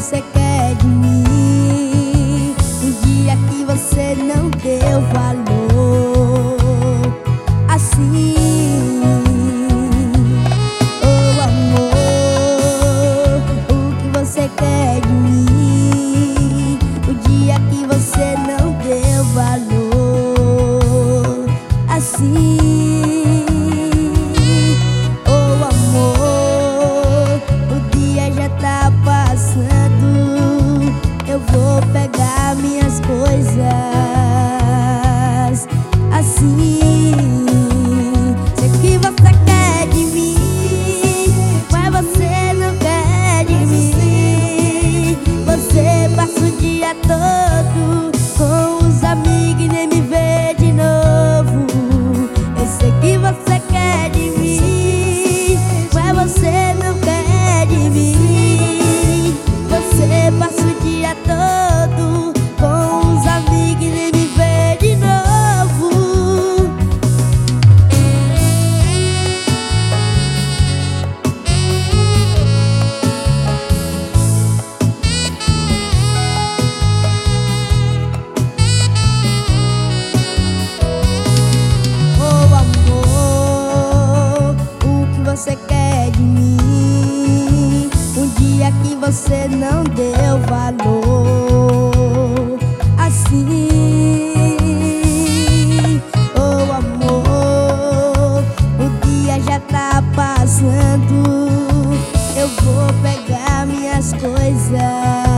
você quer de mim. Um dia que você não deu valor assim. Oh amor, o que você quer de mim? O dia que você não deu valor. minhas coisas assim. Você não deu valor assim. Oh amor, o dia já tá passando. Eu vou pegar minhas coisas